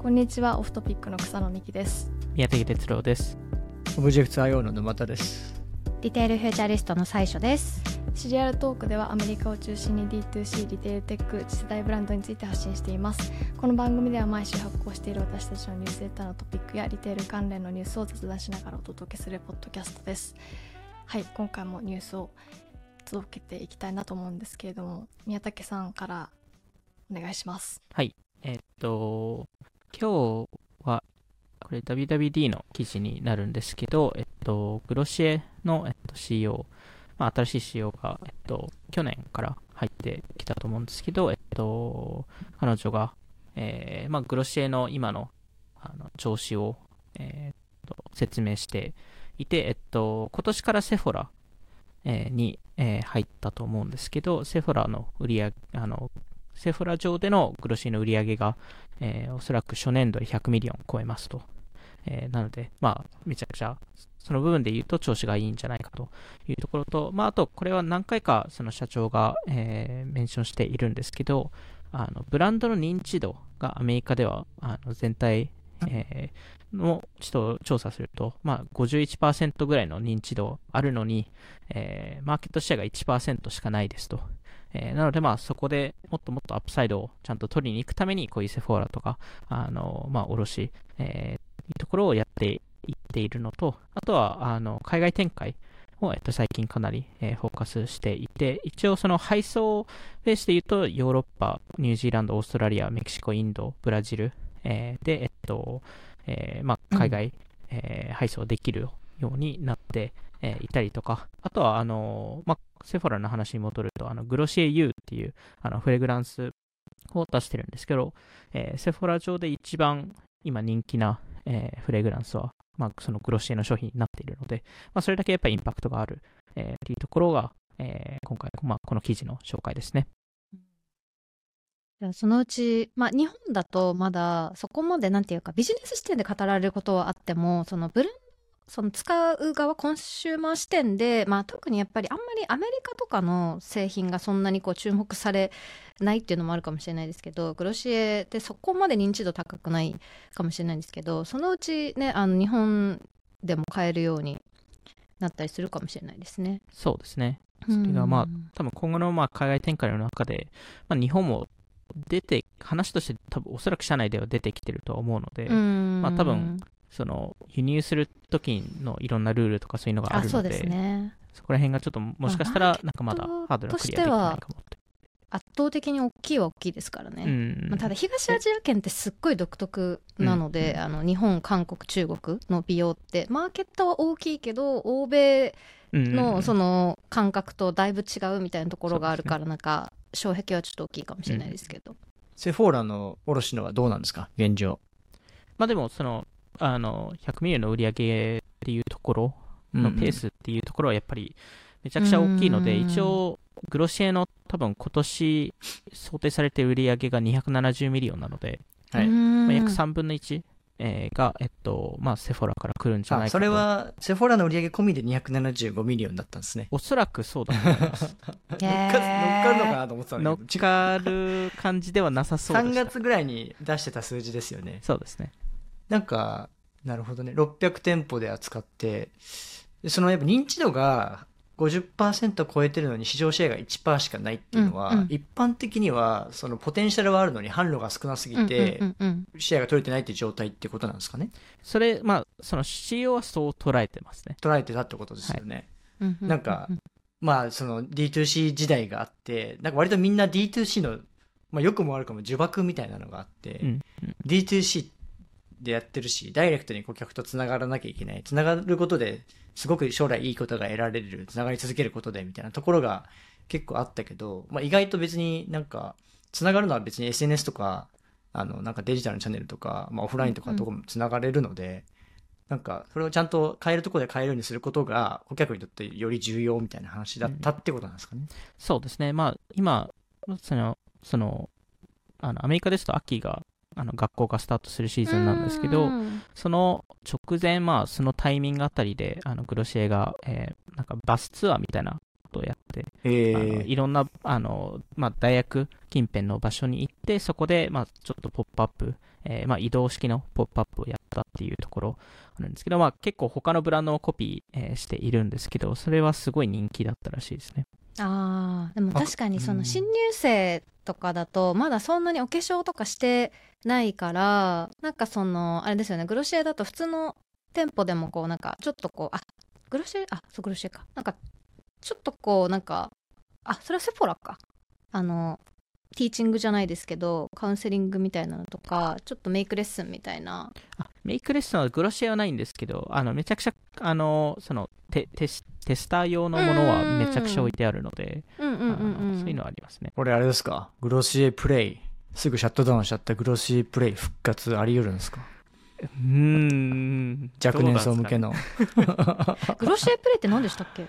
こんにちは。 Off Topic の草野美希です。宮武徹郎です。オブジェクト IO の沼田です。リテールフューチャリストの最所です。 Cereal Talk ではアメリカを中心に D2C リテールテック次世代ブランドについて発信しています。この番組では毎週発行している私たちのニュースレターのトピックやリテール関連のニュースを雑談しながらお届けするポッドキャストです。はい今回もニュースを届けていきたいなと思うんですけれども宮武さんからお願いします。はいえっと今日は、これ WWD の記事になるんですけど、えっと、グロシエの、えっと、CEO、まあ、新しい CEO が、えっと、去年から入ってきたと思うんですけど、えっと、彼女が、えー、まあ、グロシエの今の、あの、調子を、えー、っと、説明していて、えっと、今年からセフォラ、えー、に、えー、入ったと思うんですけど、セフォラの売り上げ、あの、Sephora 上での Glossier の売り上げが、えー、おそらく初年度で100 million 超えますと。えー、なので、まあ、めちゃくちゃ、その部分で言うと調子がいいんじゃないかというところと、まあ、あと、これは何回かその社長が、えー、 mention しているんですけど、あの、ブランドの認知度がアメリカでは、あの、全体、えー、の人を調査すると、まあ51%ぐらいの認知度あるのに、えー、マーケットシェアが1%しかないですと。えー、なので、まあ、そこでもっともっとアップサイドをちゃんと取りに行くために、こういうセフォーラとか、あの、まあ、卸、えー、いうところをやっていっているのと、あとは、あの、海外展開を、えっと、最近かなり、えー、フォーカスしていて、一応その配送ベースで言うと、ヨーロッパ、ニュージーランド、オーストラリア、メキシコ、インド、ブラジル、えー、で、えっと、えー、まあ、海外、うん、えー、配送できるようになってえー、いたりとか、あとは、あのまあ、セフォラの話に戻ると、あの、グロシエ U っていう、あの、フレグランスを出してるんですけど、えー、セフォラ上で一番今人気な、えー、フレグランスは、まあ、そのグロシエの商品になっているので、まあ、それだけやっぱりインパクトがある、えー、っていうところが、えー、今回、まあ、この記事の紹介ですね。そのうち、まあ、日本だとまだそこまでなんていうかビジネス視点で語られることはあってもそのブランその使う側コンシューマー視点で、まあ、特にやっぱりあんまりアメリカとかの製品がそんなにこう注目されないっていうのもあるかもしれないですけどグロシエってそこまで認知度高くないかもしれないんですけどそのうちねあの日本でも買えるようになったりするかもしれないですね。そうですね。それがまあ、多分今後のまあ海外展開の中で、まあ、日本も出て、話として多分おそらく社内では出てきてると思うので、まあ多分その輸入する時のいろんなルールとかそういうのがあるので、そね、そこら辺がちょっともしかしたらなんかまだハードルクリアできないかもって。圧倒的に大きいは大きいですからね、うん、まあ、ただ東アジア圏ってすっごい独特なので、うん、あの日本韓国中国の美容ってマーケットは大きいけど欧米のその感覚とだいぶ違うみたいなところがあるから、なんか障壁はちょっと大きいかもしれないですけど、うん、Sephora の卸のはどうなんですか？現状。まあでもそのあの、100 million の売り上げっていうところのペースっていうところはやっぱりめちゃくちゃ大きいので、一応、 Glossier の多分今年想定されている売り上げが270 million なので、はい、まあ、約3分の1。えー、が、えっと、まあ、 Sephora から来るんじゃないかと。それは、 Sephora の売り上げ込みで275 million だったんですね。おそらくそうだと思います。乗っかるのかなと思ってたんだけど。乗っかる感じではなさそうです。3月ぐらいに出してた数字ですよね。そうですね。なんか、なるほどね。600店舗で扱って、そのやっぱ認知度が50%超えてるのに市場シェアが1%しかないっていうのは、うんうん、一般的にはそのポテンシャルはあるのに販路が少なすぎて、シェアが取れてないっていう状態ってことなんですかね？それ、まあ、その CEO はそう捉えてますね。捉えてたってことですよね。はい、なんか、まあ、その D2C 時代があって、なんか割とみんな D2C の、まあ、よくも悪くも呪縛みたいなのがあって、うんうん、D2C ってでやってるし、ダイレクトに顧客と繋がらなきゃいけない。繋がることですごく将来いいことが得られる。繋がり続けることでみたいなところが結構あったけど、まあ、意外と別になんか、繋がるのは別に SNS とか、あの、なんかデジタルのチャンネルとか、まあ、オフラインとかどこも繋がれるので、うんうんなんか、それをちゃんと変えるところで変えるようにすることが、顧客にとってより重要みたいな話だったってことなんですかね。うん、そうですね。まあ、今、その、その、あの、アメリカですと秋があの学校がスタートするシーズンなんですけど、その直前、まあ、そのタイミングあたりで、あのグロシエが、えー、なんかバスツアーみたいなことをやって、えー、いろんなあの、まあ、大学近辺の場所に行って、そこで、まあ、ちょっとポップアップえー、まあ、移動式のポップアップをやったっていうところあるんですけど、まあ、結構他のブランドもコピー、えー、しているんですけど、それはすごい人気だったらしいですね。ああ、でも確かにその新入生とかだと、まだそんなにお化粧とかしてないから、なんかその、あれですよね、グロシエだと普通の店舗でもこう、なんかちょっとこう、あ、グロシエ、あ、そう、グロシエか。なんか、ちょっとこう、なんか、あ、それはセフォラか。あの、ティーチングじゃないですけどカウンセリングみたいなのとかちょっとメイクレッスンみたいな。メイクレッスンはグロシエはないんですけどあのめちゃくちゃあのそのテテステスター用のものはめちゃくちゃ置いてあるのでそういうのはありますね。これあれですか？グロシエプレイ。すぐシャットダウンしちゃったグロシエプレイ復活あり得るんですか？うん。若年層向けの、グロシエプレイって何でしたっけ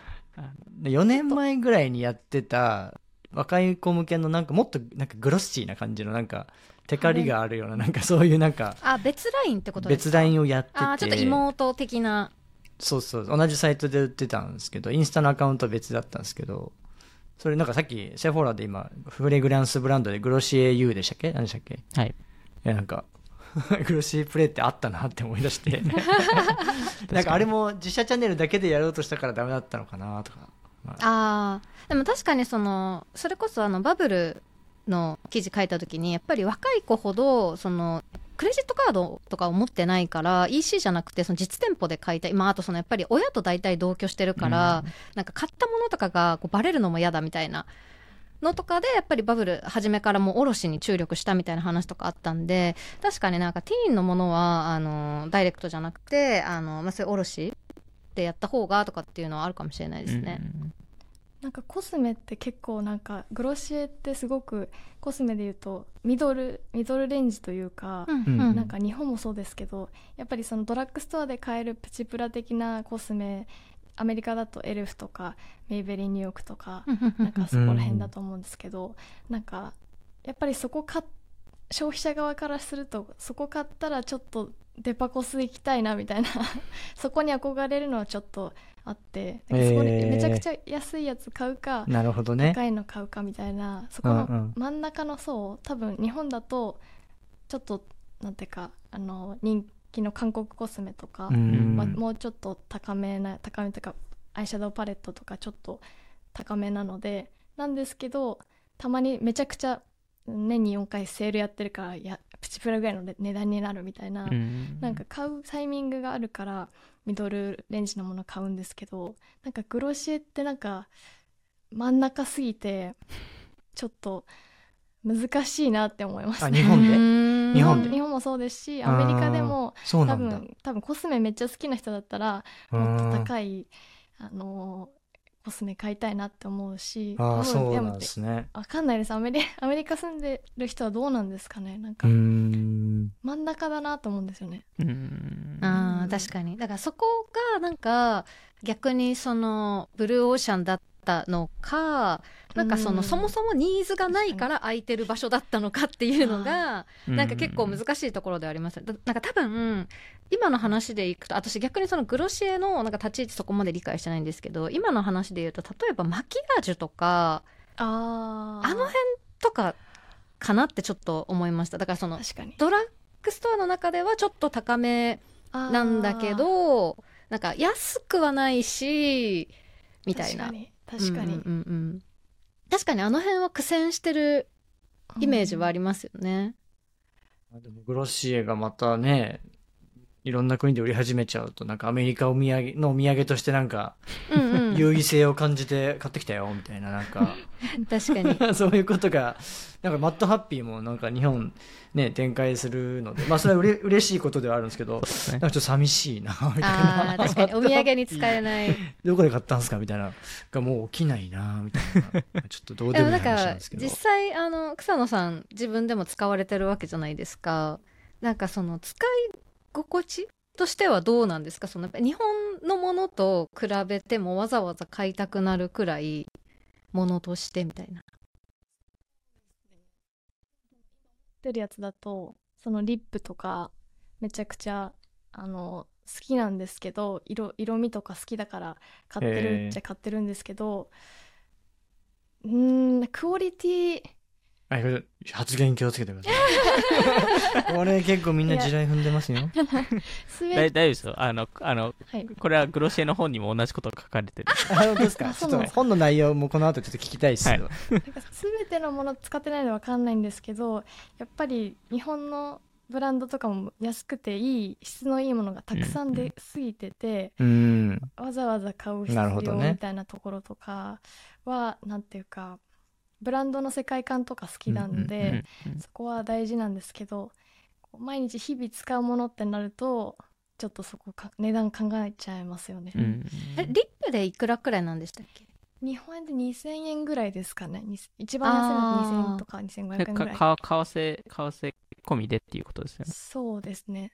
？4年前ぐらいにやってた若い子向けのなんかもっとなんかグロッシーな感じのなんかテカリがあるようななんかそういうなんかあ別ラインってことですか？別ラインをやってて。あちょっと妹的な。そうそう。同じサイトで売ってたんですけどインスタのアカウントは別だったんですけどそれなんかさっきセフォーラで今フレグランスブランドでグロシエ U でしたっけ何でしたっけ？はい。いやなんか グロシエプレイってあったなって思い出して。なんかあれも自社チャンネルだけでやろうとしたからダメだったのかなとかあ。あでも確かにそのそれこそあのバブルの記事書いた時にやっぱり若い子ほどそのクレジットカードとかを持ってないから EC じゃなくてその実店舗で買いたい、まあ、あとそのやっぱり親と大体同居してるから、うん、なんか買ったものとかがこうバレるのも嫌だみたいなのとかでやっぱりバブル初めからもう卸に注力したみたいな話とかあったんで確かになんかティーンのものはあのダイレクトじゃなくてあの、まあ、そういう卸でやった方がとかっていうのはあるかもしれないですね。うん。なんかコスメって結構なんかグロシエってすごくコスメでいうとミドルミドルレンジというか、うん、なんか日本もそうですけどやっぱりそのドラッグストアで買えるプチプラ的なコスメアメリカだとエルフとかメイベリーニューヨークとかなんかそこら辺だと思うんですけど、うん、なんかやっぱりそこ買消費者側からするとそこ買ったらちょっとデパコス行きたいなみたいな。そこに憧れるのはちょっとあって。そこでめちゃくちゃ安いやつ買うか、なるほどね。高いの買うかみたいなそこの真ん中の層、多分日本だとちょっとなんていうかあの人気の韓国コスメとか、まあ、もうちょっと高めな高めとかアイシャドウパレットとかちょっと高めなのでなんですけどたまにめちゃくちゃ年に4回セールやってるからやプチプラぐらいの値段になるみたいな、うん、なんか買うタイミングがあるからミドルレンジのもの買うんですけどなんかグロシエってなんか真ん中すぎてちょっと難しいなって思います、ね、日本で？日本で？日本もそうですしアメリカでも多分多分コスメめっちゃ好きな人だったらもっと高いあのコスメ買いたいなって思うしあそうなんですね。分かんないです。アメリ アメリカ住んでる人はどうなんですかね？なんか真ん中だなと思うんですよね。あ確かに。だからそこがなんか逆にそのブルーオーシャンだったのかなんかその、そもそもニーズがないから空いてる場所だったのかっていうのがなんか結構難しいところであります。なんか多分今の話でいくと私逆にそのグロシエのなんか立ち位置そこまで理解してないんですけど今の話で言うと例えばマキアージュとかああの辺とかかなってちょっと思いました。だからそのドラッグストアの中ではちょっと高めなんだけどなんか安くはないしみたいな確かに、うんうんうん、確かにあの辺は苦戦してるイメージはありますよね、うん、でもグロッシエがまたねいろんな国で売り始めちゃうとなんかアメリカお土産のお土産としてなんか、優位性を感じて買ってきたよみたいななんか。確かに。そういうことがなんかマットハッピーもなんか日本ね展開するのでまあそれはうれ 嬉しいことではあるんですけど、ね、なんかちょっと寂しいなみたいな。確かにお土産に使えない。どこで買ったんですかみたいな。がもう起きないなみたいな。ちょっとどうでもいい話なんですけど。実際あの草野さん自分でも使われてるわけじゃないですか。なんかその使い心地としてはどうなんですか？その日本のものと比べてもわざわざ買いたくなるくらいものとしてみたいな。ってるやつだとそのリップとかめちゃくちゃあの好きなんですけど色色味とか好きだから買ってるっちゃ買ってるんですけどうんクオリティ発言気をつけてください。これ結構みんな地雷踏んでますよ。大丈夫ですよ。あの、あの、はい、これはグロシエの本にも同じことが書かれてる。あ、本当ですか？ちょっと本の内容もこの後ちょっと聞きたいですけど。すべ、てのもの使ってないのわかんないんですけど、やっぱり日本のブランドとかも安くていい質のいいものがたくさん出過ぎてて、うん、わざわざ買う必要みたいなところとかは、ね、なんていうかブランドの世界観とか好きなんで、そこは大事なんですけど毎日日々使うものってなるとちょっとそこか値段考えちゃいますよね、うん、えリップでいくらくらいなんでしたっけ？日本円で2000円ぐらいですかね。一番安いのは2000円とか2500円ぐらい。か為替為替込みでっていうことですよね。そうですね。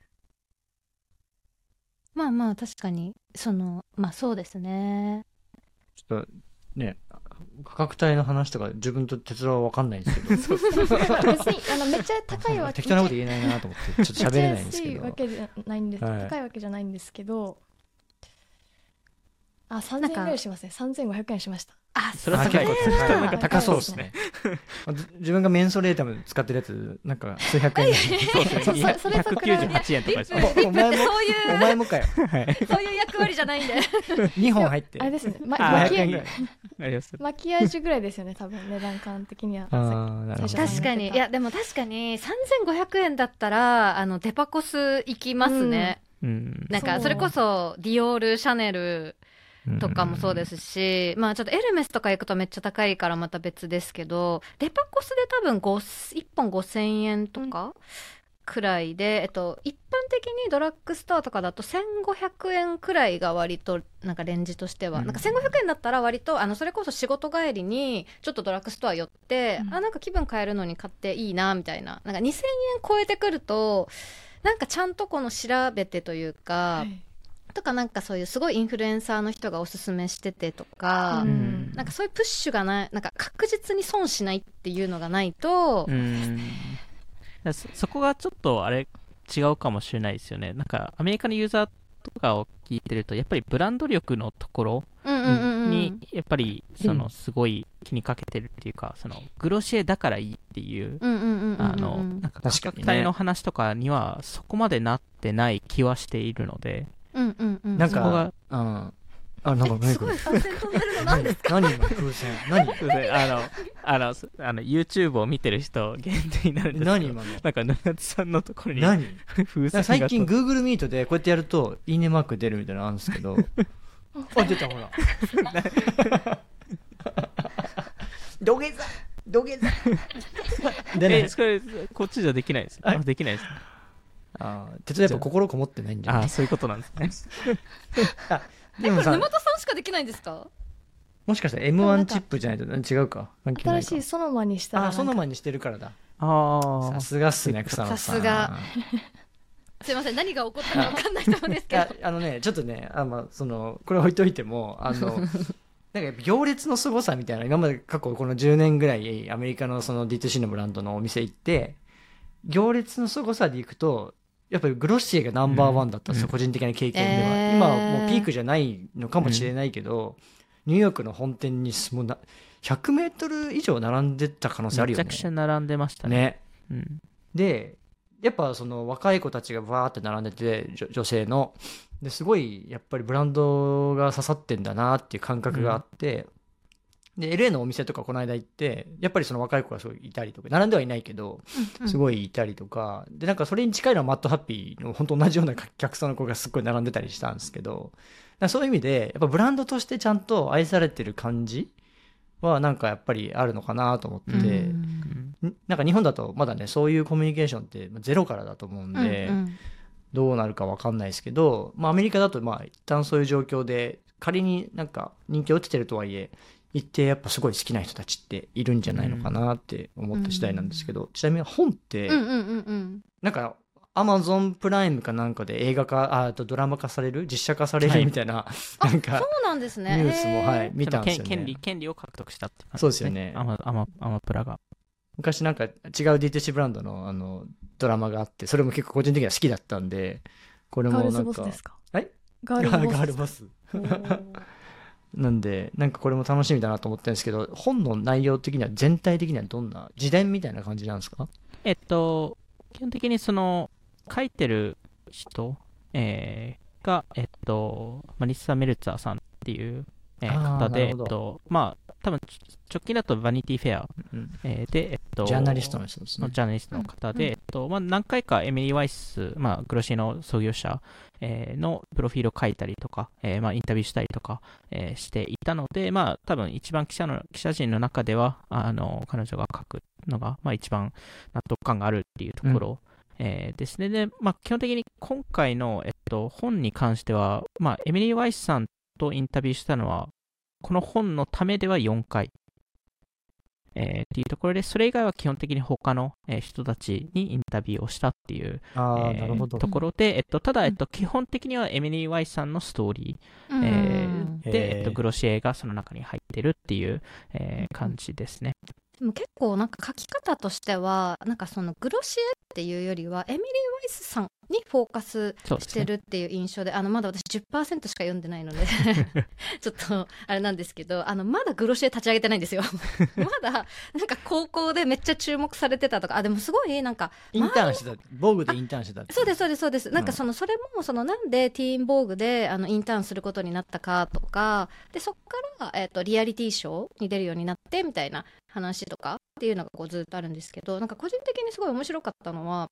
まあまあ確かにそのまあそうですね。ちょっとね価格帯の話とか自分と哲郎は分かんないんですけど。別にあのめっちゃ高いわけ適当なこと言えないなと思ってちょっと喋れないんですけど。わけじゃないんです、はい、高いわけじゃないんですけどあ3000円ぐらいしますね。3500円しました。あそれは高いなんか高そうですね。自分がメンソレータム使ってるやつなんか数百円。そうですね198円とかですお前もお前もかよ。そういう役割じゃないんで。2本入って。あれですね。マキアマキアージュぐらいですよね多分値段感的には。確かに。いやでも確かに3500円だったらあのデパコス行きますね、なんかそれこそディオールシャネルとかもそうですし、うん、まあちょっとエルメスとか行くとめっちゃ高いからまた別ですけどデパコスで多分1本5000円とかくらいで、うん、えっと、一般的にドラッグストアとかだと1500円くらいが割となんかレンジとしては、うん、なんか1500円だったら割とあのそれこそ仕事帰りにちょっとドラッグストア寄って、うん、あなんか気分変えるのに買っていいなみたいな。なんか2000円超えてくるとなんかちゃんとこの調べてというか、はいとかなんかそういうすごいインフルエンサーの人がおすすめしててとか、うん、なんかそういうプッシュがないなんか確実に損しないっていうのがないと、うん、そそこがちょっとあれ違うかもしれないですよね。なんかアメリカのユーザーとかを聞いてるとやっぱりブランド力のところにやっぱりそのすごい気にかけてるっていうかそのグロシエだからいいっていうあのなんか価格帯の話とかにはそこまでなってない気はしているのでうんうんうん。なんか、うん。あ、なんか何これ？何？ですか？何今風船？何？風船。あの、あの、あの、YouTube を見てる人限定になるんですけど。何今の？なんか、ぬなつさんのところに。何？風船最近 Google Meet でこうやってやると、いいねマーク出るみたいなのあるんですけど。あ、出たほら。土下座土下座でね、それ、こっちじゃできないです。あ、できないです。ああ、鉄道やっぱ心こもってないんじゃない？あそういうことなんですね。あ、でもさ、沼田さんしかできないんですか？もしかしたら M1 チップじゃないと違うか？新しいソノマにしたらあソノマにしてるからだ。ああさすがっすね草野さん。さすが。すいません何が起こったか分かんないと思うんですけど。あのねちょっとねあ、まあ、そのこれ置いといてもあの なんか行列の凄さみたいな今まで過去この10年ぐらいアメリカのその D2C のブランドのお店行って行列の凄さで行くとやっぱりグロッシエがナンバーワンだったんですよ、うん、個人的な経験では、えー、今はもうピークじゃないのかもしれないけど、うん、ニューヨークの本店にもうな100メートル以上並んでた可能性あるよね。めちゃくちゃ並んでましたね、ね。うん、でやっぱその若い子たちがバーって並んでて女性の。ですごいやっぱりブランドが刺さってんだなっていう感覚があって、で LA のお店とかこの間行ってやっぱりその若い子がすごいいたりとか並んではいないけどすごいいたりとか、でなんかそれに近いのはマットハッピーの本当同じような客層の子がすっごい並んでたりしたんですけどそういう意味でやっぱブランドとしてちゃんと愛されてる感じはなんかやっぱりあるのかなと思ってなんか日本だとまだねそういうコミュニケーションってゼロからだと思うんで、うんうん、どうなるか分かんないですけど、まあ、アメリカだとまあ一旦そういう状況で仮になんか人気落ちてるとはいえ一定やっぱすごい好きな人たちっているんじゃないのかなって思った次第なんですけど、うん、ちなみに本って、うんうんうん、なんかアマゾンプライムかなんかで映画化あとドラマ化される？実写化される？みたいな、はい、なんかそうなんですね。ニュースも、はい、見たんですよね。権利権利を獲得したって、ね、そうですよね。アマアマアマプラが。昔なんか違う DTC ブランドのあのドラマがあってそれも結構個人的には好きだったんでこれもなんか。はい ガールボス。ガールボスなんで、なんかこれも楽しみだなと思ってるんですけど、本の内容的には全体的にはどんな、自伝みたいな感じなんですか？えっと、基本的にその、書いてる人、えー、が、えっと、マリッサ・メルツァーさんっていう、えー、方で、えっと、まあ、多分直近だとバニティフェア、うん、えー、で、えっと、ジャーナリストの人ですね。ジャーナリストの方で、うん、えっとまあ、何回かエミリー・ワイス、まあ、グロシーの創業者、えー、のプロフィールを書いたりとか、えー、まあ、インタビューしたりとか、えー、していたので、まあ、多分一番記者の記者陣の中では、あの彼女が書くのが、まあ、一番納得感があるっていうところ、うん、えー、ですね。で、まあ、基本的に今回の、えっと、本に関しては、まあ、エミリー・ワイスさんとインタビューしたのは、この本のためでは4回。えー、っていうところで、それ以外は基本的に他の、えー、人たちにインタビューをしたっていう、えー、ところで、えっと、ただ、えっと、基本的にはエミリー・ワイさんのストーリー、えー、で、えっと、グロシエがその中に入ってるっていう、えー、感じですね。でも結構なんか書き方としてはなんかそのグロシエっていうよりはエミリー・ワイスさんにフォーカスしてるっていう印象で、ね、あのまだ私10%しか読んでないので ちょっとあれなんですけどあのまだグロシエ立ち上げてないんですよ。まだなんか高校でめっちゃ注目されてたとかあでもすごいなんかインターンしてた。防具でインターンしてたそうですそうですそうです、なんかそのそれもそのなんでティーン防具であのインターンすることになったかとかでそこから、えーとリアリティショーに出るようになってみたいな話とかっていうのがこうずっとあるんですけどなんか個人的にすごい面白かったのは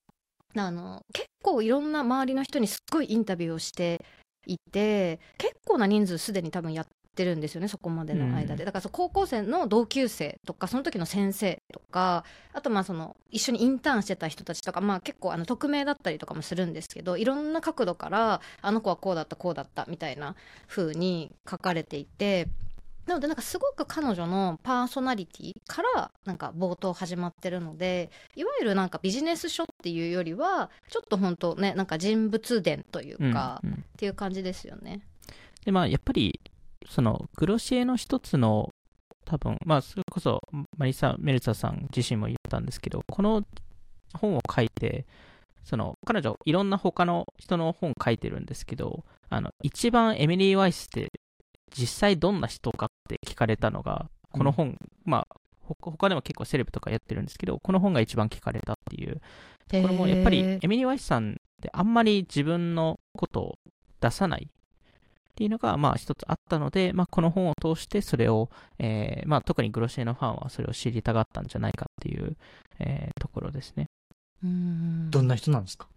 あの結構いろんな周りの人にすっごいインタビューをしていて結構な人数すでに多分やってるんですよねそこまでの間で、うん、だから高校生の同級生とかその時の先生とかあとまあその一緒にインターンしてた人たちとか、まあ、結構あの匿名だったりとかもするんですけどいろんな角度からあの子はこうだったこうだったみたいな風に書かれていてなのでなんかすごく彼女のパーソナリティからなんか冒頭始まってるのでいわゆるなんかビジネス書っていうよりはちょっと本当ねなんか人物伝というか、うんうん、っていう感じですよね。でまあやっぱりそのグロシエの一つの多分まあそれこそマリサ・メルツァさん自身も言ったんですけどこの本を書いてその彼女いろんな他の人の本書いてるんですけどあの一番エミリー・ワイスって実際どんな人かって聞かれたのが、この本、うん、まあ、他でも結構セレブとかやってるんですけど、この本が一番聞かれたっていう。これもやっぱり、エミリー・ワイスさんってあんまり自分のことを出さないっていうのが、まあ一つあったので、まあこの本を通してそれを、えー、まあ特にグロシエのファンはそれを知りたがったんじゃないかっていう、えー、ところですね。どんな人なんですか？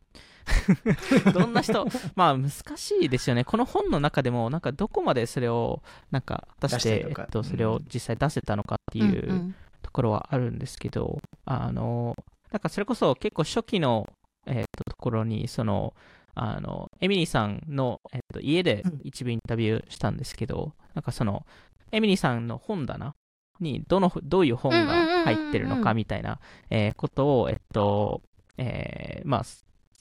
どんな人？まあ難しいですよね。この本の中でも、なんかどこまでそれを、なんか果たして、えっと、それを実際出せたのかっていうところはあるんですけど、あの、なんかそれこそ結構初期の、えっと、ところに、その、あの、エミリーさんの、えっと、家で一部インタビューしたんですけど、なんかその、エミリーさんの本棚にどの、どういう本が入ってるのかみたいな、えことを、えっと、えー、まあ、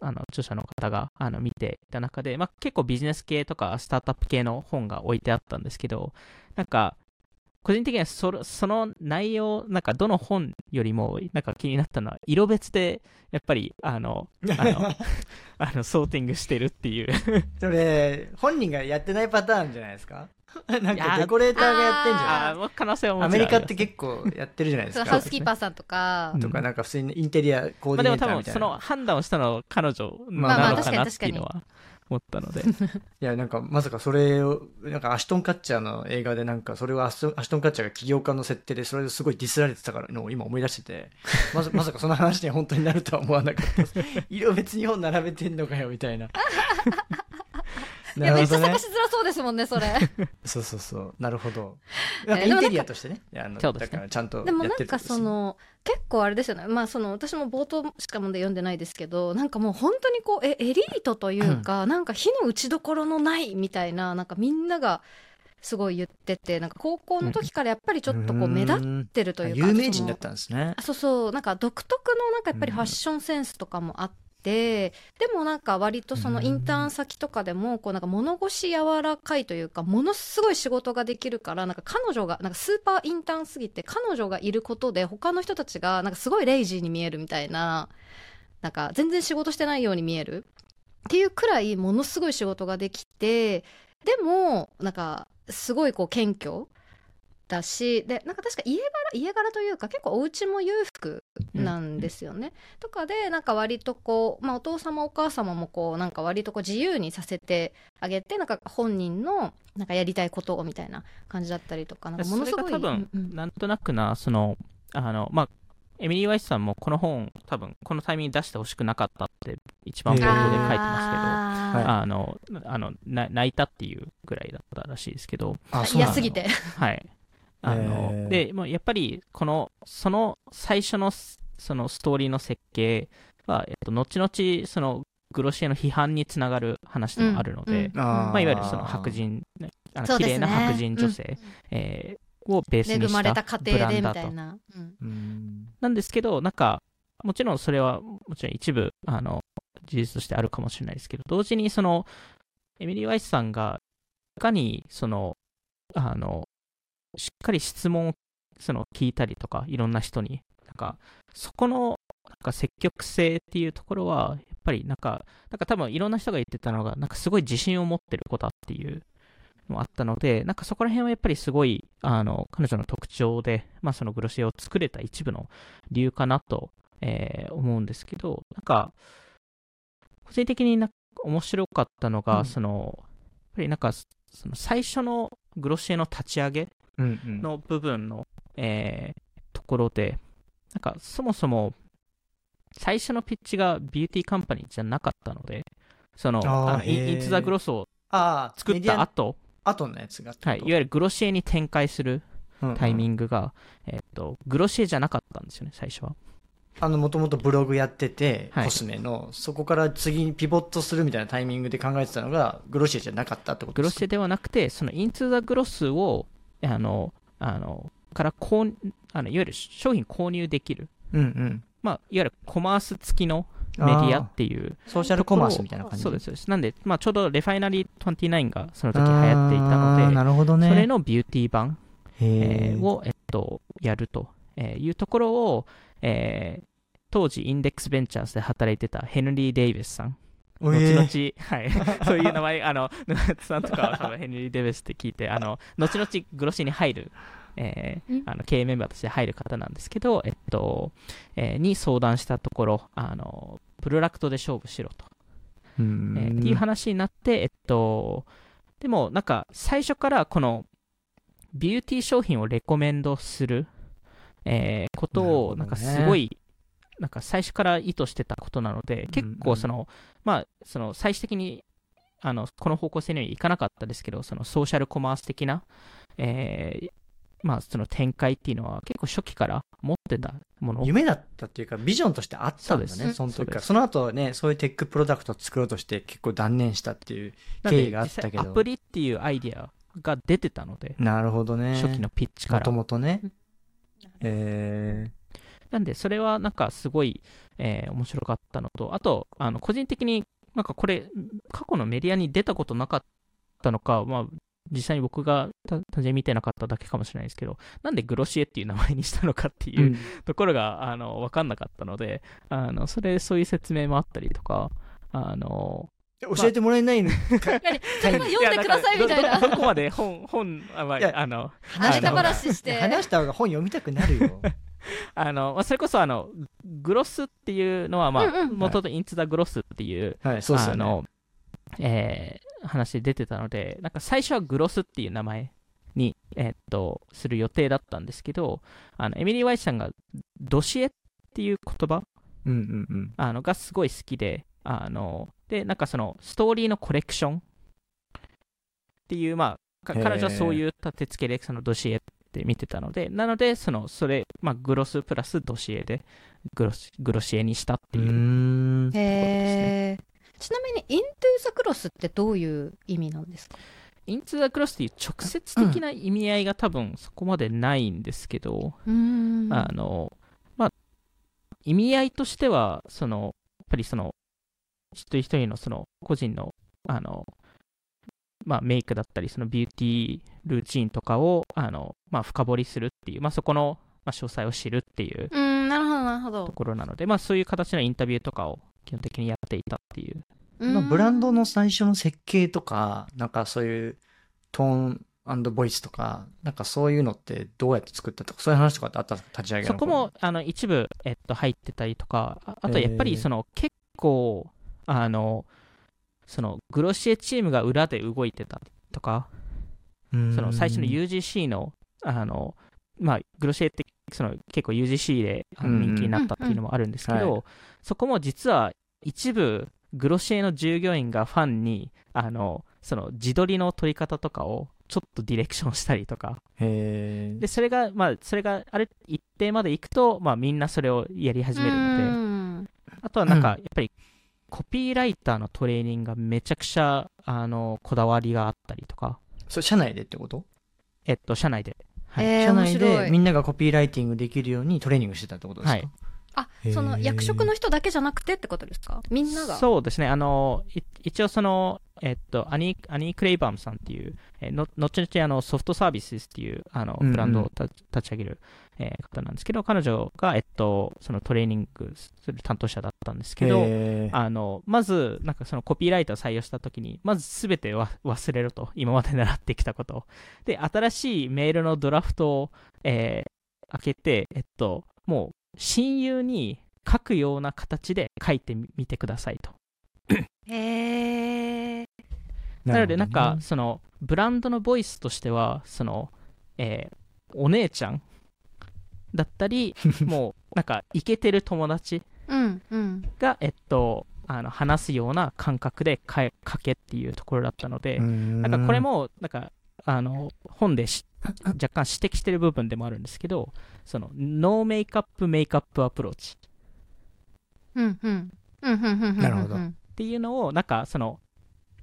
あの著者の方があの見ていた中で、まあ、結構ビジネス系とかスタートアップ系の本が置いてあったんですけど、なんか、個人的にはそその内容、なんかどの本よりもなんか気になったのは、色別でやっぱりあのあの あのソーティングしてるっていう。それ、本人がやってないパターンじゃないですか？なんかデコレーターがやってんじゃない可能性はアメリカって結構やってるじゃないですか。ハウスキーパーさんとか。とかなんか普通にインテリアコーディネーターみたいな、まあ、でも多分その判断をしたのは彼女なのかなっていうのは思ったので。いやなんかまさかそれをなんかアシュトン・カッチャーの映画でなんかそれをアシュトン・カッチャーが起業家の設定でそれですごいディスられてたからのを今思い出しててまさ まさかその話に本当になるとは思わなかった。色別に本並べてんのかよみたいな いやめっちゃ探しづらそうですもんねそれ。そうそうそう。なるほど。なんかインテリアとしてね、えー、あのだからちゃんとでもなんかその結構あれですよね。まあその私も冒頭しかもで読んでないですけどなんかもう本当にこうえエリートというか、うん、なんか火の打ちどころのないみたいななんかみんながすごい言っててなんか高校の時からやっぱりちょっとこう目立ってるというか、有名人だったん。ですねそうそう。なんか独特のなんかやっぱりファッションセンスとかもあって、でもなんか割とそのインターン先とかでもこうなんか物腰柔らかいというかものすごい仕事ができるからなんか彼女がなんかスーパーインターンすぎて彼女がいることで他の人たちがなんかすごいレイジーに見えるみたいななんか全然仕事してないように見える。っていうくらいものすごい仕事ができてでもなんかすごいこう謙虚だしでなんか確か家柄家柄というか結構お家も裕福なんですよね。うん、とかでなんか割とこう、まあ、お父様お母様もこうなんか割とこう自由にさせてあげてなんか本人のなんかやりたいことをみたいな感じだったりとかなんかものすごい多分、うんうん、なんとなくなそのあのまあエミリー・ワイスさんもこの本多分このタイミング出してほしくなかったって一番冒頭で書いてますけど、あのあの泣いたっていうぐらいだったらしいですけど。嫌すぎて。はいあのでもやっぱりこのその最初のそのストーリーの設計は、えっと、後々そのグロシエの批判につながる話でもあるので、うんうん、まあ、いわゆるその白人あの綺麗な白人女性、うん、えー、をベースにしたブランダーと。な。うん、なんですけどなんかもちろんそれはもちろん一部あの事実としてあるかもしれないですけど同時にそのエミリー・ワイスさんがいかにそのあのしっかり質問をその聞いたりとか、いろんな人に、なんか、そこの、なんか積極性っていうところは、やっぱりなんか、なんか多分いろんな人が言ってたのが、なんかすごい自信を持ってる子だっていうのもあったので、なんかそこら辺はやっぱりすごい、あの、彼女の特徴で、まあそのグロシエを作れた一部の理由かなと、えー、思うんですけど、なんか、個人的にな面白かったのが、うん、その、やっぱりなんか、その最初のグロシエの立ち上げの部分の、うんうん、えー、ところで、なんかそもそも最初のピッチがビューティーカンパニーじゃなかったので、その、あのインツ・ザ・グロスを作った後、後のやつがはい、いわゆるグロシエに展開するタイミングが、うんうん、えっ、ー、と、グロシエじゃなかったんですよね、最初は。あの、もともとブログやってて、はい、コスメの、そこから次にピボットするみたいなタイミングで考えてたのが、グロシエじゃなかったってことですかグロシエではなくて、そのインツ・ザ・グロスを、あの、あの、から購あのいわゆる商品購入できる、うんうん。まあ、いわゆるコマース付きのメディアっていう。ソーシャルコマースみたいな感じ。そうですなんで、まあ、ちょうどレファイナリー29がその時流行っていたのでなるほど、ね、それのビューティー版、えー、を、えっと、やるというところを、えー、当時インデックスベンチャーズで働いてたヘンリー・デイビスさん。後々、はい、そういう名前、あの、沼津さんとかは多分ヘンリー・デイビスって聞いて、あの、後々グロシに入る、えー、あの経営メンバーとして入る方なんですけど、えっと、えー、に相談したところ、あの、プロダクトで勝負しろと。えー、っていう話になって、えっと、でもなんか最初からこのビューティー商品をレコメンドする、えー、ことをなんかすごいなんか最初から意図してたことなので、結構その、うんうん、まあ、その最終的にあのこの方向性にはいかなかったですけど、そのソーシャルコマース的な、えー、まあ、その展開っていうのは結構初期から持ってたもの。夢だったっていうかビジョンとしてあったんだねその時から。その後ねそういうテックプロダクトを作ろうとして結構断念したっていう経緯があったけど。アプリっていうアイディアが出てたのでなるほどね初期のピッチからもともとねえー。なんで、それはなんかすごい、えー、面白かったのと、あと、あの個人的になんかこれ、過去のメディアに出たことなかったのか、まあ、実際に僕が単純に見てなかっただけかもしれないですけど、なんでグロシエっていう名前にしたのかっていう、うん、ところが、あの、わかんなかったので、あの、それ、そういう説明もあったりとか、あの、教えてもらえないの？か、読んでくださいみたいな。どこまで本、本、あ、まあ、あの、話した話して。話した方が本読みたくなるよ。あの、それこそあの、グロスっていうのは、まあ、もともとインツ・ザ・グロスっていう、はい、そうですね。あの、えー、話出てたので、なんか最初はグロスっていう名前に、えー、っと、する予定だったんですけど、あの、エミリー・ワイスさんが、ドシエっていう言葉、うんうんうん、あのがすごい好きで、あの、で、なんかその、ストーリーのコレクション。っていう、まあ、彼女はそういう立て付けで、そのドシエっって見てたので、なので、その、それ、まあ、グロスプラスドシエでグログロシエにしたっていう、へちなみに、イントゥザクロスってどういう意味なんですか？イントゥザクロスっていう直接的な意味合いが多分そこまでないんですけど、うん、あの、まあ、意味合いとしては、その、やっぱりその、一人一人のその個人の、あの、まあ、メイクだったり、そのビューティールーチンとかを、あの、まあ、深掘りするっていう、まあ、そこの、まあ、詳細を知るっていううん、なるほど、なるほど。ところなので、まあ、そういう形のインタビューとかを基本的にやっていたっていう。まあ、ブランドの最初の設計とか、なんかそういうトーンボイスとか、なんかそういうのってどうやって作ったとか、そういう話とかってあった立ち上げそこも、あの、一部、えっと、入ってたりとか、あとやっぱり、その、結構、あの、その、グロシエチームが裏で動いてたとか、その、最初の UGC の、あの、まあ、グロシエってその結構 UGC で人気になったっていうのもあるんですけど、そこも実は一部グロシエの従業員がファンにあのその自撮りの撮り方とかをちょっとディレクションしたりとか。でそれがまあそれがあれ一定までいくと、まあ、みんなそれをやり始めるので。あとはなんかやっぱりコピーライターのトレーニングがめちゃくちゃあのこだわりがあったりとか。それ社内でってこと？えっと社内で。はい、社内でみんながコピーライティングできるようにトレーニングしてたってことですか、はい、あその役職の人だけじゃなくてってことですか？みんなが？そうですね。あの一応そのえっと、アニー・アニークレイバームさんっていう、えー、の後々あのソフトサービスっていうあのブランドを立ち上げる、えー、方なんですけど、彼女が、えっと、そのトレーニングする担当者だったんですけど、あのまず、なんかそのコピーライターを採用したときに、まずすべて忘れろと、今まで習ってきたことを。で、新しいメールのドラフトを、えー、開けて、えっと、もう親友に書くような形で書いてみてくださいと。へえ。なので、なんか、その、ブランドのボイスとしては、その、えー、お姉ちゃんだったり、もう、なんか、イケてる友達が、えっと、あの話すような感覚で書けっていうところだったので、なんかこれも、なんか、あの、本で若干指摘してる部分でもあるんですけど、その、 no makeup makeup approach。うんうん。なるほど。っていうのを、なんか、その、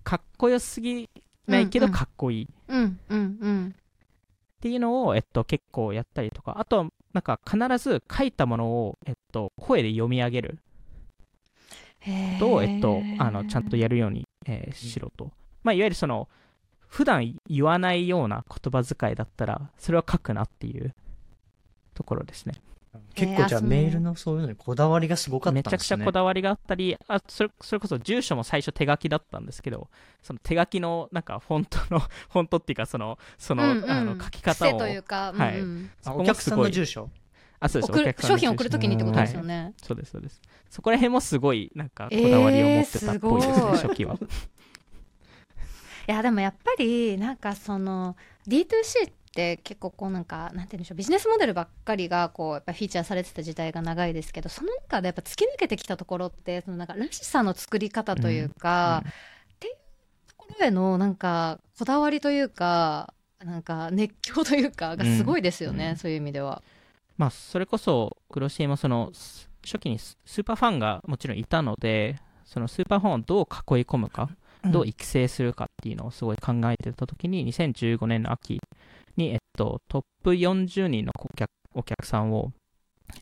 かっこよすぎないけどかっこいい。うんうんうん。っていうのを、えっと、結構やったりとか、あと、なんか必ず書いたものを、えっと、声で読み上げると、えっと、あの、ちゃんとやるように、えー、しろと。まあ、いわゆるその、普段言わないような言葉遣いだったら、それは書くなっていうところですね。結構じゃあメールのそういうのにこだわりがすごかったんですね。めちゃくちゃこだわりがあったり、あそれそれこそ住所も最初手書きだったんですけど、その手書きのなんかフォントの、フォントっていうかその、その、うんうん、あの書き方を。というか、はい。うん、お客さんの住所？あ、そうです。商品を送るときにってことですよね、はい、そうです、そうです。そこら辺もすごい、なんか、こだわりを持ってたっぽいですね、えー、初期は。いや、でもやっぱり、なんかその、D2C っって結構こうなんかなんて言うんでしょうビジネスモデルばっかりがこうやっぱフィーチャーされてた時代が長いですけどその中でやっぱ突き抜けてきたところってそのなんからしさの作り方というか、うんうん、っていうところへのなんかこだわりというかなんか熱狂というかがすごいですよね、うん、そういう意味では。まあそれこそグロシエもその初期にスーパーファンがもちろんいたのでそのスーパーファンをどう囲い込むかどう育成するかっていうのをすごい考えてた時に2015年の秋に、えっと、トップ40人の顧客お客さんを、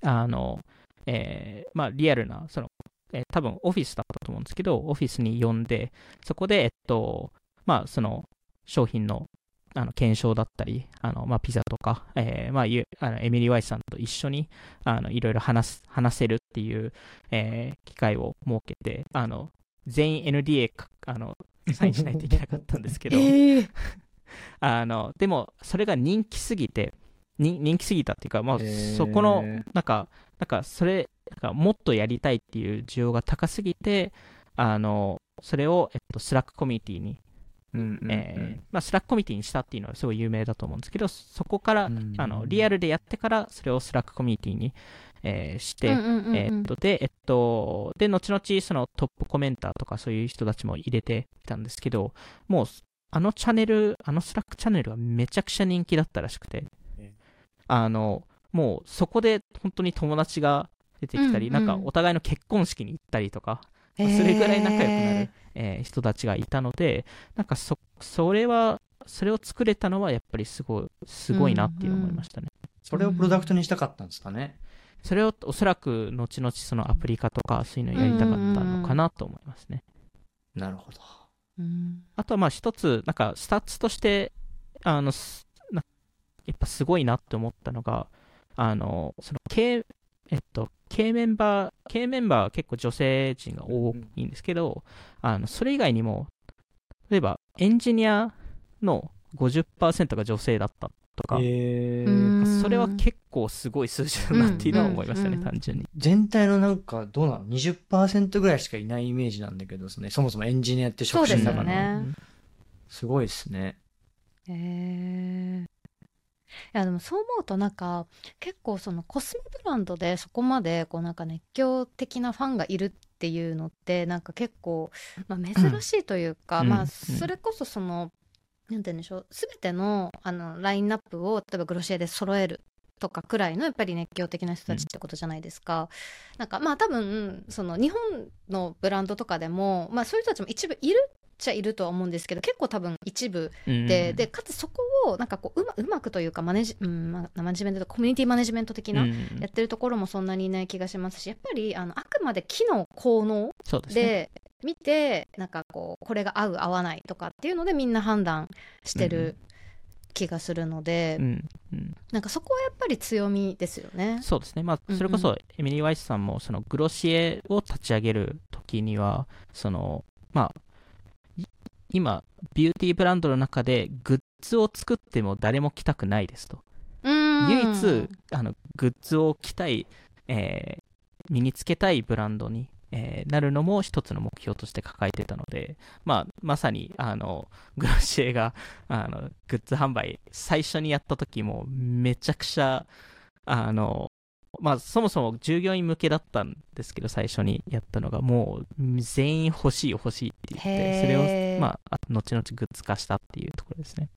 あの、えー、まあ、リアルな、その、えー、多分オフィスだったと思うんですけど、オフィスに呼んで、そこで、えっと、まあ、その、商品のあの検証だったり、あのまあ、ピザとか、えーまあ、あのエミリー・ワイスさんと一緒にあのいろいろ話話せるっていう、えー、機会を設けて、あの全員 NDA あのサインしないといけなかったんですけど、えー、あのでもそれが人気すぎて人気すぎたっていうか、まあ、そこのなんかなんかそれなんかもっとやりたいっていう需要が高すぎてあのそれを、えっと、 Slack コミュニティにまあ、 Slack コミュニティにしたっていうのはすごい有名だと思うんですけどそこから、うんうん、あのリアルでやってからそれを Slack コミュニティに、えー、して、えっとでえっとで後々その top commenter とかそういう人たちも入れてたんですけどもうあのチャンネル、あの Slack チャンネルがめちゃくちゃ人気だったらしくて、あの、もうそこで本当に友達が出てきたり、うんうん、なんかお互いの結婚式に行ったりとか、それぐらい仲良くなる、えー、人たちがいたので、なんかそ、それは、それを作れたのはやっぱりすごい、すごいなって思いましたね、うんうん。それをプロダクトにしたかったんですかね。それをおそらく後々そのアプリ化とかそういうのをやりたかったのかなと思いますね。なるほど。あとはまあ一つ、なんかスタッツとして、あの、やっぱすごいなって思ったのが、あの、その K、えっと、K メンバー、K メンバーは結構女性陣が多いんですけど、あの、それ以外にも、例えばエンジニアの50%が女性だったとか、えー、それは結構すごい数字だなっていうのは思いましたね、単純に。全体のなんかどうなの ?20% ぐらいしかいないイメージなんだけどね、そもそもエンジニアって職種だから、ね、すごいですね。へえー。いやでもそう思うとなんか結構そのコスメブランドでそこまでこうなんか熱狂的なファンがいるっていうのってなんか結構、まあ、珍しいというか、うん、まあそれこそそのなんて言うんでしょう全てのあのラインナップを例えばグロシエで揃えるとかくらいのやっぱり熱狂的な人たちってことじゃないですか。うん、なんかまあ多分その日本のブランドとかでも、まあ、そういう人たちも一部いるっちゃいるとは思うんですけど結構多分一部でうん、でかつそこをなんかこううまうまくというかマネジ,、うんまあ、マネジメントとコミュニティマネジメント的な、やってるところもそんなにいない気がしますしやっぱりあのあくまで機能効能で見てなんかこうこれが合う合わないとかっていうのでみんな判断してる気がするので、うんうん、なんかそこはやっぱり強みですよね。そうですね、まあ、それこそエミリー・ワイスさんもそのグロシエを立ち上げる時にはそのまあ今ビューティーブランドの中でグッズを作っても誰も着たくないですと。唯一あのグッズを着たい、えー、身につけたいブランドにえー、なるのも一つの目標として抱えてたので、まあ、まさにあのグラシエがあのグッズ販売最初にやった時もめちゃくちゃあのまあ、そもそも従業員向けだったんですけど最初にやったのがもう全員欲しい欲しいって言ってそれを、まあ、後々グッズ化したっていうところですね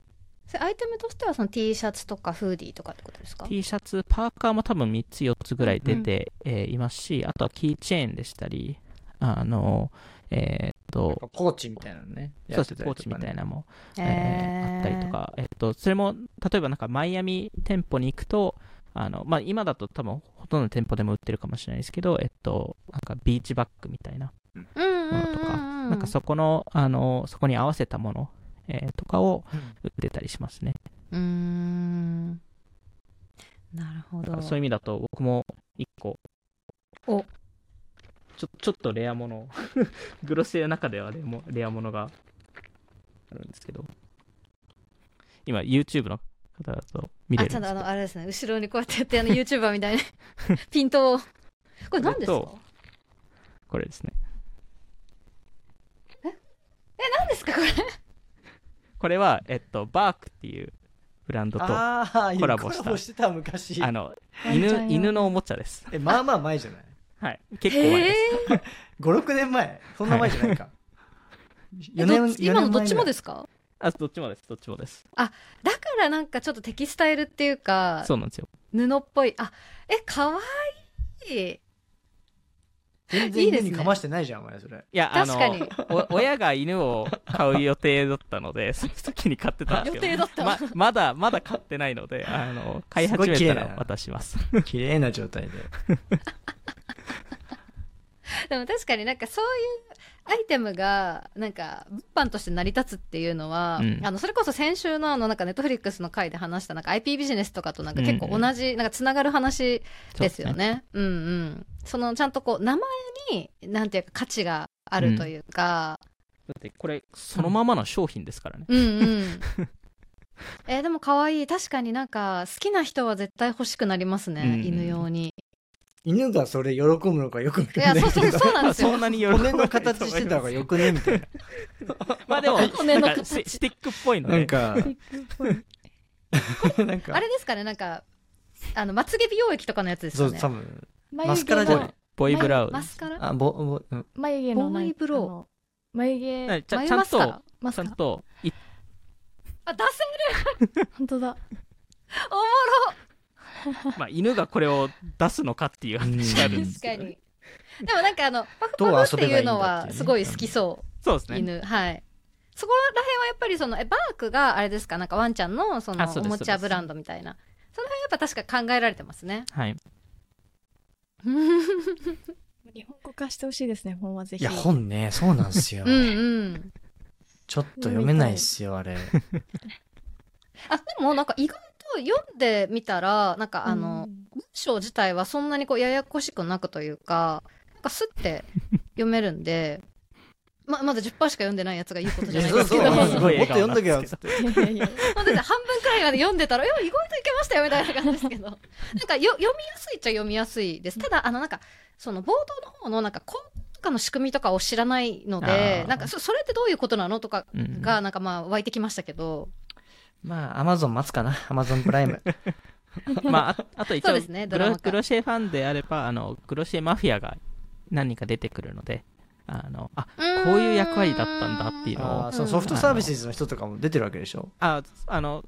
アイテムとしてはその T シャツとかフーディーとかってことですか？T シャツパーカーも多分3つ4つぐらい出て、うん。えー、いますしあとはキーチェーンでしたりあのえー、っとポーチみたいなのねそうですポーチみたいなのも、えー、えー、あったりとか、えー、っとそれも例えばなんかマイアミ店舗に行くとあのまあ、今だと多分ほとんどの店舗でも売ってるかもしれないですけど、えっと、なんかビーチバッグみたいなものとか、なんかそこの、あの、そこに合わせたもの、えー、とかを売ってたりしますね。うん。なるほど。そういう意味だと、僕も一個、おちょちょっとレアもの、グロスの中ではレモレアものがあるんですけど、今 YouTube の方だと見れるあ、ちゃんとあの、あれですね、後ろにこうやってやって、あの、YouTuber みたいな ピントを。これ何ですか？これですね。え？え、何ですかこれ？これは、えっと、バークっていうブランドとコラボした。してた昔。あの、犬、犬のおもちゃです。え、まあまあ前じゃない？はい。結構前です。5、6年前そんな前じゃないか。4年今のどっちもですか？あ、どっちもです、どっちもです。あ、だからなんかちょっとテキスタイルっていうか、そうなんですよ。布っぽい。あ、え、かわいい。全然犬にかましてないじゃん、お前それ。いや、あの、親が犬を飼う予定だったので、その時に飼ってたんですけど、予定だったままだ、まだ飼ってないので、あの、飼い始めたら渡します。綺麗な状態で。でも確かになんかそういうアイテムがなんか物販として成り立つっていうのは、うん、あのそれこそ先週のあのなんかネットフリックスの回で話したなんか IP ビジネスとかとなんか結構同じ、うん、なんかつながる話ですよね。うねうんうん。そのちゃんとこう名前になんていうか価値があるというか。うん、だってこれそのままの商品ですからね。うんうん。えー、でも可愛い確かになんか好きな人は絶対欲しくなりますね、うん、犬用に犬がそれ喜ぶのかよくわかんないいや、そうそう、そうなんですよ。そんなに喜ぶ骨の形してた方がよくねみたいな。まあでも、骨の形 スティックっぽいのね。なんか、なんか。あれですかね、なんか、あの、まつげ美容液とかのやつですよね。そう、多分。マスカラじゃない。ボイブラウマスカラ？あ、ボ、ボ、うん、眉毛の。ボイブロー。眉毛。ちゃんと、ちゃんと、あ、出せる本当だ。おもろ まあ犬がこれを出すのかっていう話があるんです確かに。でもなんかあの パフパフっていうのはすごい好きそう。そうですね。犬。はい。そこら辺はやっぱりそのえバークがあれですか？なんかワンちゃんのそのおもちゃブランドみたいな。その辺やっぱ確か考えられてますね。はい。日本語化してほしいですね本はぜひ。いや本ねそうなんですよ。うんうん。ちょっと読めないっすよあれ。あでもなんか意外読んでみたらなんかあの、文章自体はそんなにこうややこしくなくというかなんかスッて読めるんで ままだ10%しか読んでないやつが言うことじゃないですけど。もっと読んどけよって。半分くらいまで読んでたら「いや意外といけましたよ」みたいな感じですけど。なんかよ読みやすいっちゃ読みやすいです。ただあのなんかその冒頭の方のなんかコンかの仕組みとかを知らないのでなんかそれってどういうことなのとかがなんかまあ湧いてきましたけど、うん、まあアマゾン待つかな。アマゾンプライムまあ、あと一応、ね、グログロシエファンであればあのグロシエマフィアが何人か出てくるのであのあこういう役割だったんだっていうのをそのソフトサービスの人とかも出てるわけでしょ？ああの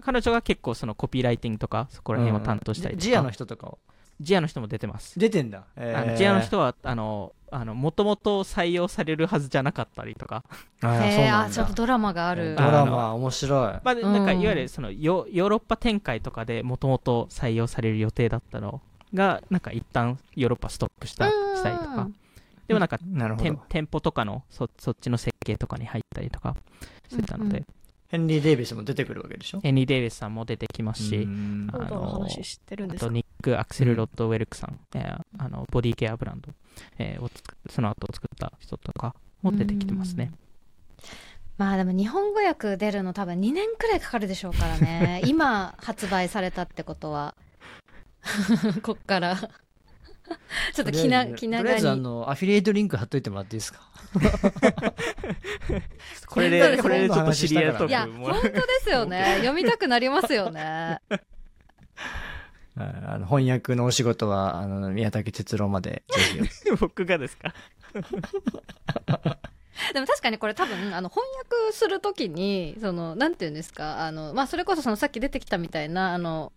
彼女が結構そのコピーライティングとかそこら辺を担当したりとか、ジアの人とかをジアの人も出てます。出てんだ、えー、あのジアの人はあのあのもともと採用されるはずじゃなかったりとか。へあちょっとドラマがある。ドラマ面白い、まあ、なんかいわゆるそのヨヨーロッパ展開とかでもともと採用される予定だったのがなんか一旦ヨーロッパストップしたしたりとか。でもなんか店舗とかのそそっちの設計とかに入ったりとかしてたので、ヘンリー・デイビスも出てくるわけでしょ？ヘンリー・デイビスさんも出てきますし、あの話知ってるんですあとニック・アクセル・ロッドウェルクさん、うん、えー、あのボディケアブランド、えー、をその後作った人とかも出てきてますね。まあでも日本語訳出るの多分2年くらいかかるでしょうからね。今発売されたってことは。こっから。ちょっと気な気長に。とりあえずあのアフィリエイトリンク貼っといてもらっていいですか？これでこれでちょっと知り合いといや本当ですよね。読みたくなりますよねあの翻訳のお仕事はあの宮武哲郎までぜひ 僕がですか？でも確かにこれ多分あの翻訳するときにそのなんていうんですか？あの、まあ、それこそそのさっき出てきたみたいなあの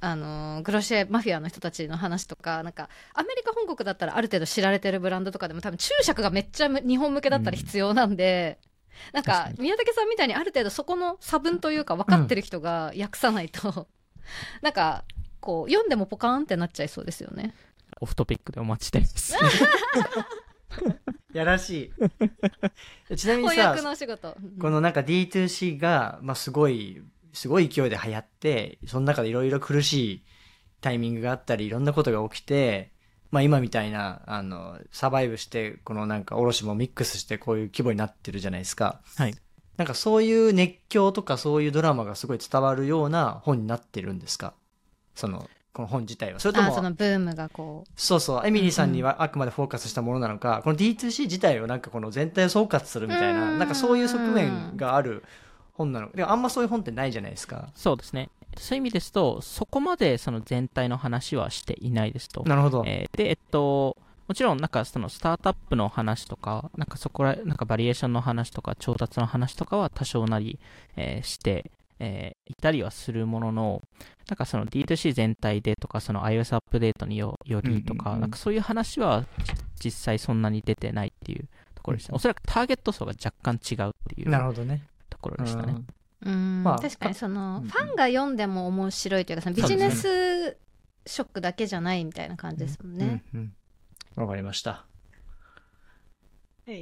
あのグロシエマフィアの人たちの話とかなんかアメリカ本国だったらある程度知られてるブランドとかでも多分注釈がめっちゃ日本向けだったら必要なんで、うん、なんか宮武さんみたいにある程度そこの差分というか分かってる人が訳さないと、うん、なんかこう読んでもポカーンってなっちゃいそうですよね。オフトピックでお待ちしてます。やらしい。ちなみにさこのなんか D2C が、まあ、すごいすごい勢いで流行って、その中でいろいろ苦しいタイミングがあったり、いろんなことが起きて、まあ今みたいな、あの、サバイブして、このなんか卸もミックスしてこういう規模になってるじゃないですか。はい。なんかそういう熱狂とかそういうドラマがすごい伝わるような本になってるんですか？その、この本自体は。それとも、そのブームがこう。そうそう、エミリーさんにはあくまでフォーカスしたものなのか、うん、この D2C 自体をなんかこの全体を総括するみたいな、なんかそういう側面がある本なのであんまそういう本ってないじゃないですか。そうですね。そういう意味ですとそこまでその全体の話はしていないですと。なるほど、えー、でえっともちろんなんかそのスタートアップの話とか、なんかそこら、なんかバリエーションの話とか調達の話とかは多少なり、えー、して、えー、いたりはするものの、なんかその D2C 全体でとか、その iOS アップデートによりとか、なんかそういう話は実際そんなに出てないっていうところですね。おそらくターゲット層が若干違うっていう。なるほどね。ところでしたね。うん、まあ、確かにその、ファンが読んでも面白いというかそのビジネスショックだけじゃないみたいな感じですもんね。わ、うんうん、かりました。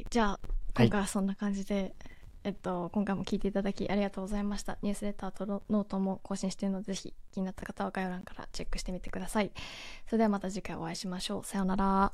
じゃあ今回はそんな感じで、はい、えっと、今回も聞いていただきありがとうございました。ニュースレターとノートも更新しているので、ぜひ気になった方は概要欄からチェックしてみてください。それではまた次回お会いしましょう。さようなら。